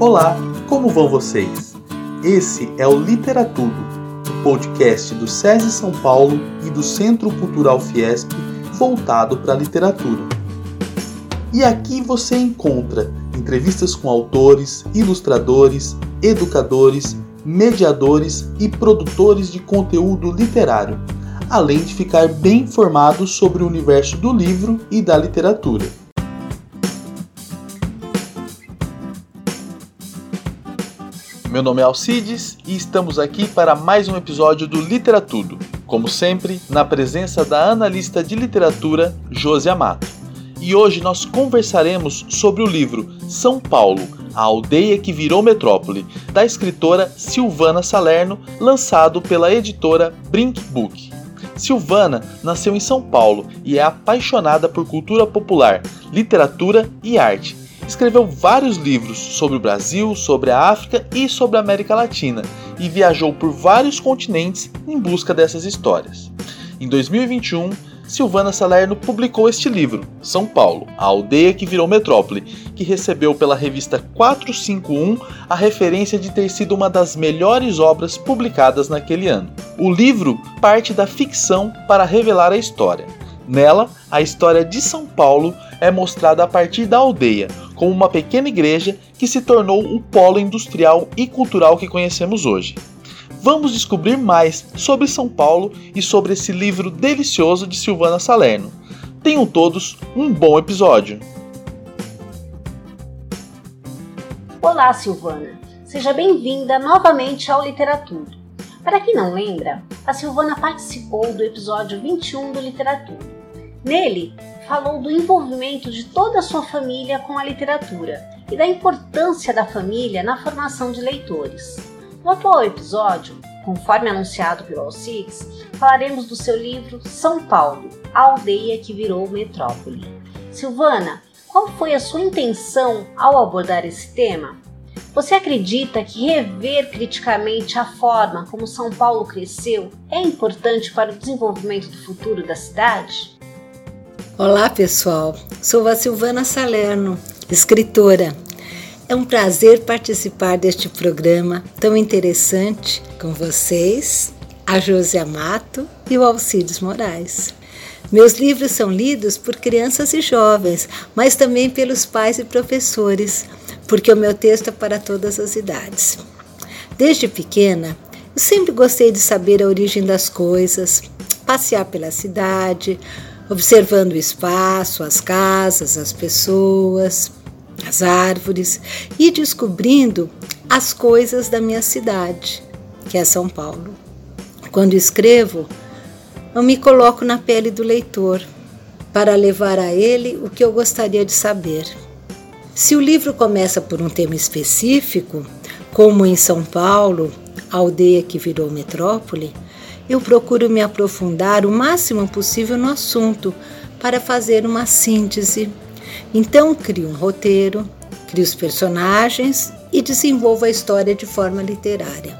Olá, como vão vocês? Esse é o Literatudo, o podcast do SESI São Paulo e do Centro Cultural Fiesp voltado para a literatura. E aqui você encontra entrevistas com autores, ilustradores, educadores, mediadores e produtores de conteúdo literário, além de ficar bem informado sobre o universo do livro e da literatura. Meu nome é Alcides e estamos aqui para mais um episódio do Literatudo, como sempre, na presença da analista de literatura Josi Amato. E hoje nós conversaremos sobre o livro São Paulo, a aldeia que virou metrópole, da escritora Silvana Salerno, lançado pela editora Brink Book. Silvana nasceu em São Paulo e é apaixonada por cultura popular, literatura e arte escreveu vários livros sobre o Brasil, sobre a África e sobre a América Latina e viajou por vários continentes em busca dessas histórias. Em 2021, Silvana Salerno publicou este livro, São Paulo, a aldeia que virou metrópole, que recebeu pela revista 451 a referência de ter sido uma das melhores obras publicadas naquele ano. O livro parte da ficção para revelar a história. Nela, a história de São Paulo é mostrada a partir da aldeia, como uma pequena igreja que se tornou o polo industrial e cultural que conhecemos hoje. Vamos descobrir mais sobre São Paulo e sobre esse livro delicioso de Silvana Salerno. Tenham todos um bom episódio. Olá, Silvana. Seja bem-vinda novamente ao Literatura. Para quem não lembra, a Silvana participou do episódio 21 do Literatura. Nele, falou do envolvimento de toda a sua família com a literatura e da importância da família na formação de leitores. No atual episódio, conforme anunciado pelo Alcides, falaremos do seu livro São Paulo, a aldeia que virou metrópole. Silvana, qual foi a sua intenção ao abordar esse tema? Você acredita que rever criticamente a forma como São Paulo cresceu é importante para o desenvolvimento do futuro da cidade? Olá, pessoal. Sou a Silvana Salerno, escritora. É um prazer participar deste programa tão interessante com vocês, a Josi Amato e o Alcides Moraes. Meus livros são lidos por crianças e jovens, mas também pelos pais e professores, porque o meu texto é para todas as idades. Desde pequena, eu sempre gostei de saber a origem das coisas, passear pela cidade, observando o espaço, as casas, as pessoas, as árvores e descobrindo as coisas da minha cidade, que é São Paulo. Quando escrevo, eu me coloco na pele do leitor para levar a ele o que eu gostaria de saber. Se o livro começa por um tema específico, como em São Paulo, a aldeia que virou metrópole, eu procuro me aprofundar o máximo possível no assunto para fazer uma síntese. Então, crio um roteiro, crio os personagens e desenvolvo a história de forma literária.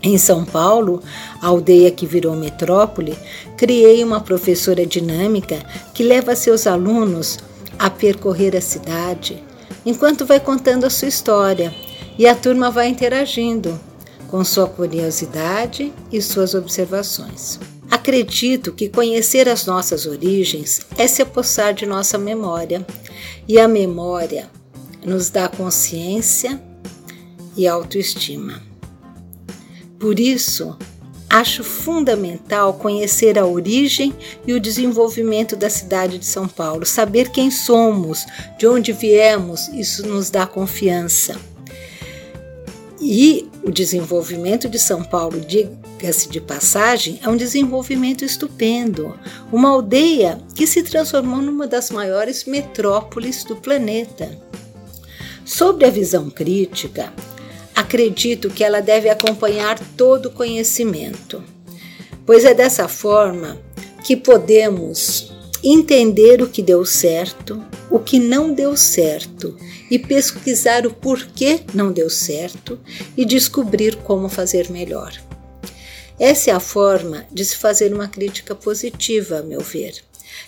Em São Paulo, a aldeia que virou metrópole, criei uma professora dinâmica que leva seus alunos a percorrer a cidade, enquanto vai contando a sua história, e a turma vai interagindo, com sua curiosidade e suas observações. Acredito que conhecer as nossas origens é se apossar de nossa memória, e a memória nos dá consciência e autoestima. Por isso, acho fundamental conhecer a origem e o desenvolvimento da cidade de São Paulo, saber quem somos, de onde viemos, isso nos dá confiança. E o desenvolvimento de São Paulo, diga-se de passagem, é um desenvolvimento estupendo. Uma aldeia que se transformou numa das maiores metrópoles do planeta. Sobre a visão crítica, acredito que ela deve acompanhar todo o conhecimento, pois é dessa forma que podemos entender o que deu certo, o que não deu certo e pesquisar o porquê não deu certo e descobrir como fazer melhor. Essa é a forma de se fazer uma crítica positiva, a meu ver,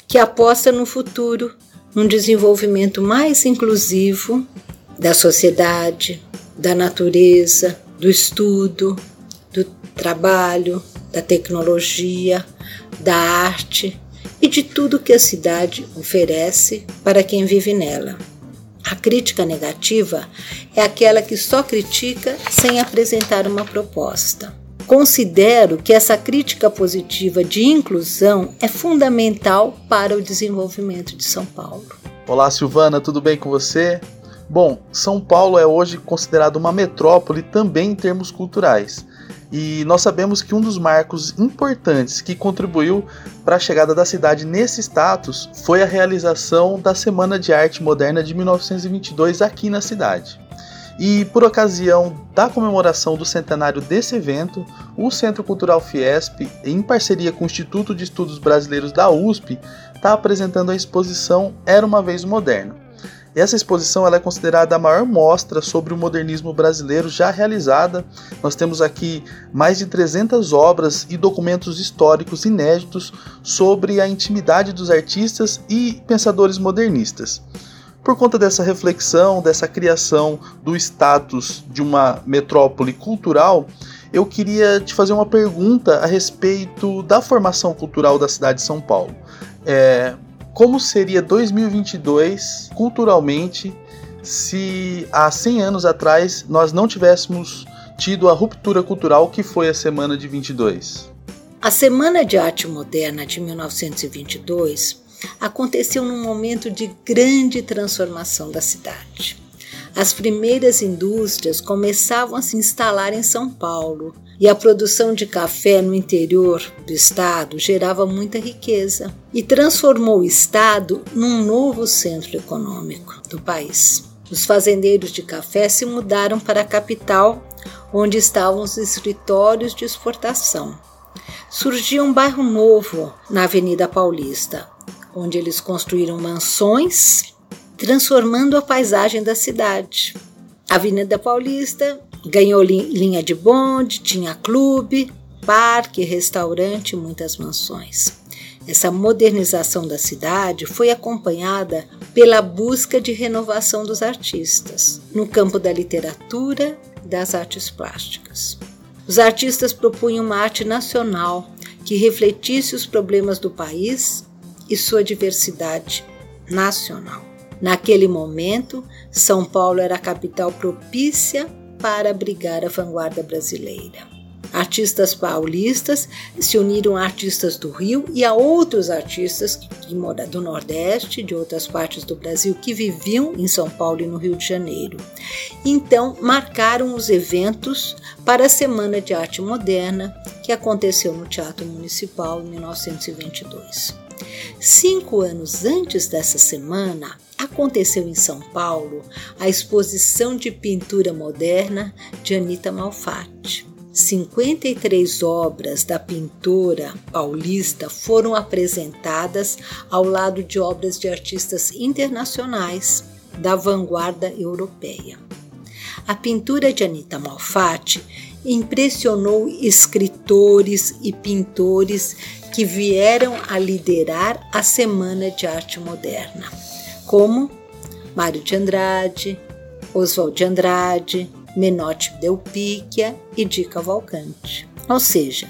que aposta no futuro, num desenvolvimento mais inclusivo da sociedade, da natureza, do estudo, do trabalho, da tecnologia, da arte e de tudo que a cidade oferece para quem vive nela. A crítica negativa é aquela que só critica sem apresentar uma proposta. Considero que essa crítica positiva de inclusão é fundamental para o desenvolvimento de São Paulo. Olá, Silvana, tudo bem com você? Bom, São Paulo é hoje considerado uma metrópole também em termos culturais. E nós sabemos que um dos marcos importantes que contribuiu para a chegada da cidade nesse status foi a realização da Semana de Arte Moderna de 1922 aqui na cidade. E por ocasião da comemoração do centenário desse evento, o Centro Cultural Fiesp, em parceria com o Instituto de Estudos Brasileiros da USP, está apresentando a exposição Era uma Vez Essa exposição ela é considerada a maior mostra sobre o modernismo brasileiro já realizada. Nós temos aqui mais de 300 obras e documentos históricos inéditos sobre a intimidade dos artistas e pensadores modernistas. Por conta dessa reflexão, dessa criação do status de uma metrópole cultural, eu queria te fazer uma pergunta a respeito da formação cultural da cidade de São Paulo. É, como seria 2022 culturalmente se há 100 anos atrás nós não tivéssemos tido a ruptura cultural que foi a Semana de 22? A Semana de Arte Moderna de 1922 aconteceu num momento de grande transformação da cidade. As primeiras indústrias começavam a se instalar em São Paulo e a produção de café no interior do estado gerava muita riqueza e transformou o estado num novo centro econômico do país. Os fazendeiros de café se mudaram para a capital, onde estavam os escritórios de exportação. Surgiu um bairro novo na Avenida Paulista, onde eles construíram mansões, transformando a paisagem da cidade. A Avenida Paulista Ganhou linha de bonde, tinha clube, parque, restaurante e muitas mansões. Essa modernização da cidade foi acompanhada pela busca de renovação dos artistas no campo da literatura e das artes plásticas. Os artistas propunham uma arte nacional que refletisse os problemas do país e sua diversidade nacional. Naquele momento, São Paulo era a capital propícia para abrigar a vanguarda brasileira. Artistas paulistas se uniram a artistas do Rio e a outros artistas do Nordeste, de outras partes do Brasil, que viviam em São Paulo e no Rio de Janeiro. Então, marcaram os eventos para a Semana de Arte Moderna, que aconteceu no Teatro Municipal em 1922. Cinco anos antes dessa semana, aconteceu em São Paulo a exposição de pintura moderna de Anita Malfatti. 53 obras da pintora paulista foram apresentadas ao lado de obras de artistas internacionais da vanguarda europeia. A pintura de Anita Malfatti impressionou escritores e pintores que vieram a liderar a Semana de Arte Moderna como Mário de Andrade, Oswald de Andrade, Menotti Delpicchia e Di Cavalcante. Ou seja,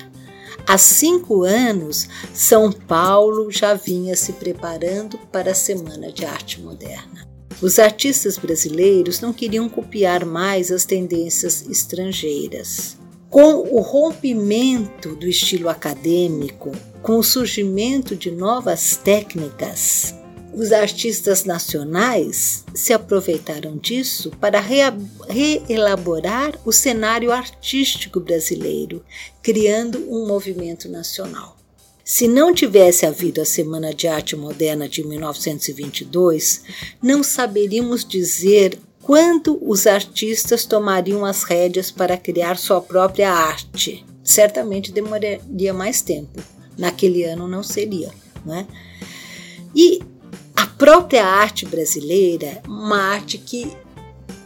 há cinco anos, São Paulo já vinha se preparando para a Semana de Arte Moderna. Os artistas brasileiros não queriam copiar mais as tendências estrangeiras. Com o rompimento do estilo acadêmico, com o surgimento de novas técnicas, os artistas nacionais se aproveitaram disso para reelaborar o cenário artístico brasileiro, criando um movimento nacional. Se não tivesse havido a Semana de Arte Moderna de 1922, não saberíamos dizer quando os artistas tomariam as rédeas para criar sua própria arte. Certamente demoraria mais tempo. Naquele ano não seria, não é? E a própria arte brasileira, uma arte que,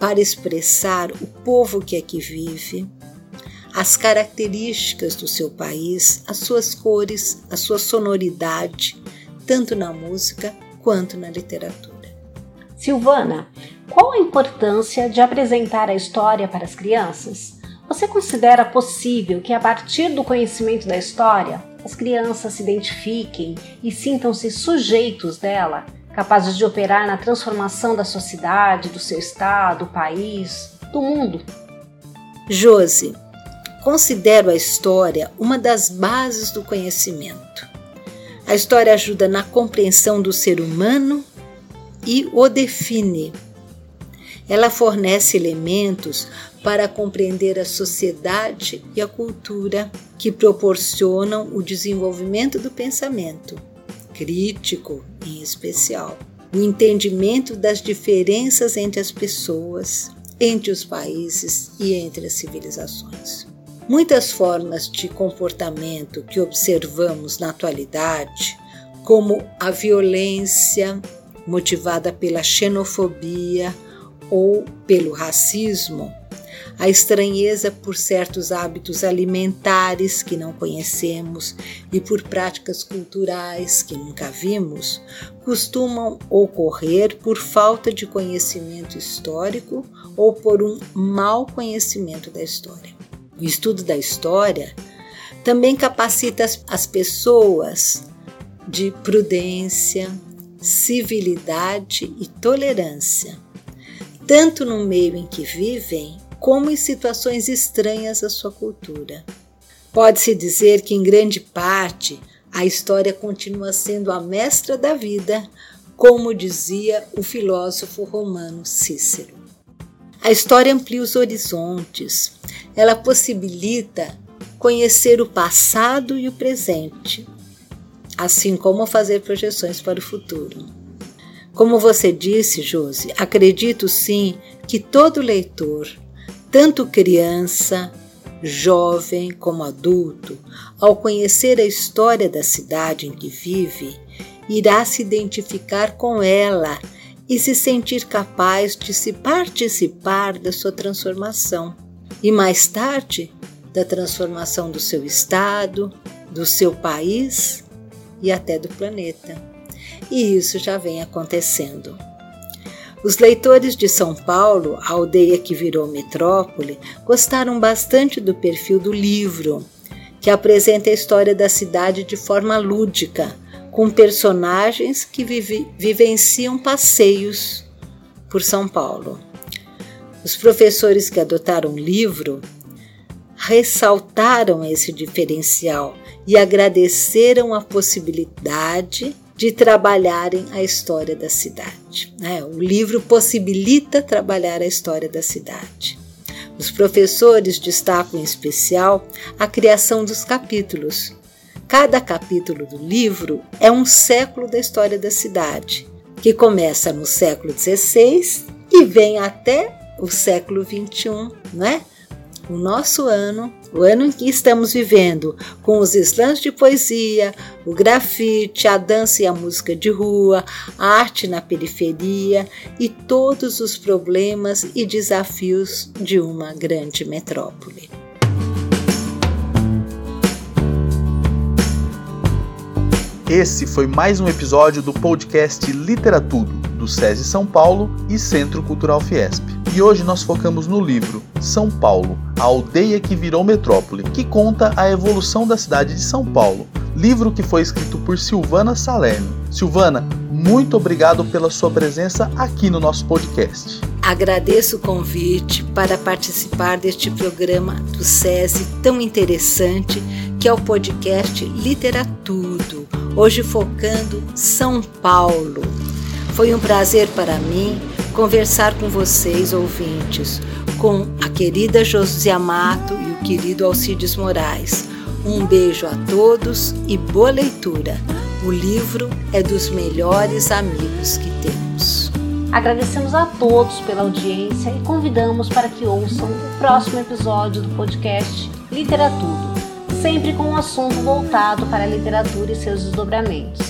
para expressar o povo que aqui vive, as características do seu país, as suas cores, a sua sonoridade, tanto na música quanto na literatura. Silvana, Qual a importância de apresentar a história para as crianças? Você considera possível que, a partir do conhecimento da história, as crianças se identifiquem e sintam-se sujeitos dela, capazes de operar na transformação da sociedade, do seu estado, do país, do mundo? Josi, considero a história uma das bases do conhecimento. A história ajuda na compreensão do ser humano e o define. Ela fornece elementos para compreender a sociedade e a cultura que proporcionam o desenvolvimento do pensamento, crítico em especial, o entendimento das diferenças entre as pessoas, entre os países e entre as civilizações. Muitas formas de comportamento que observamos na atualidade, como a violência motivada pela xenofobia ou pelo racismo, a estranheza por certos hábitos alimentares que não conhecemos e por práticas culturais que nunca vimos, costumam ocorrer por falta de conhecimento histórico ou por um mau conhecimento da história. O estudo da história também capacita as pessoas de prudência, civilidade e tolerância, tanto no meio em que vivem, como em situações estranhas à sua cultura. Pode-se dizer que, em grande parte, a história continua sendo a mestra da vida, como dizia o filósofo romano Cícero. A história amplia os horizontes, ela possibilita conhecer o passado e o presente, assim como fazer projeções para o futuro. Como você disse, Josi, acredito sim que todo leitor, tanto criança, jovem como adulto, ao conhecer a história da cidade em que vive, irá se identificar com ela e se sentir capaz de se participar da sua transformação e mais tarde da transformação do seu estado, do seu país e até do planeta. E isso já vem acontecendo. Os leitores de São Paulo, a aldeia que virou metrópole, gostaram bastante do perfil do livro, que apresenta a história da cidade de forma lúdica, com personagens que vive, vivenciam passeios por São Paulo. Os professores que adotaram o livro ressaltaram esse diferencial e agradeceram a possibilidade de trabalharem a história da cidade. Né? O livro possibilita trabalhar a história da cidade. Os professores destacam em especial a criação dos capítulos, Cada capítulo do livro é um século da história da cidade, que começa no século XVI e vem até o século XXI, né? O nosso ano, o ano em que estamos vivendo, com os slams de poesia, o grafite, a dança e a música de rua, a arte na periferia e todos os problemas e desafios de uma grande metrópole. Esse foi mais um episódio do podcast Literatudo, do SESI São Paulo e Centro Cultural Fiesp. E hoje nós focamos no livro São Paulo, a aldeia que virou metrópole, que conta a evolução da cidade de São Paulo. Livro que foi escrito por Silvana Salerno. Silvana, muito obrigado pela sua presença aqui no nosso podcast. Agradeço o convite para participar deste programa do SESI tão interessante que é o podcast Literatudo hoje focando São Paulo. Foi um prazer para mim conversar com vocês, ouvintes, com a querida Josi Amato e o querido Alcides Moraes. Um beijo a todos e boa leitura. O livro é dos melhores amigos que temos. Agradecemos a todos pela audiência e convidamos para que ouçam o próximo episódio do podcast Literatura sempre com um assunto voltado para a literatura e seus desdobramentos.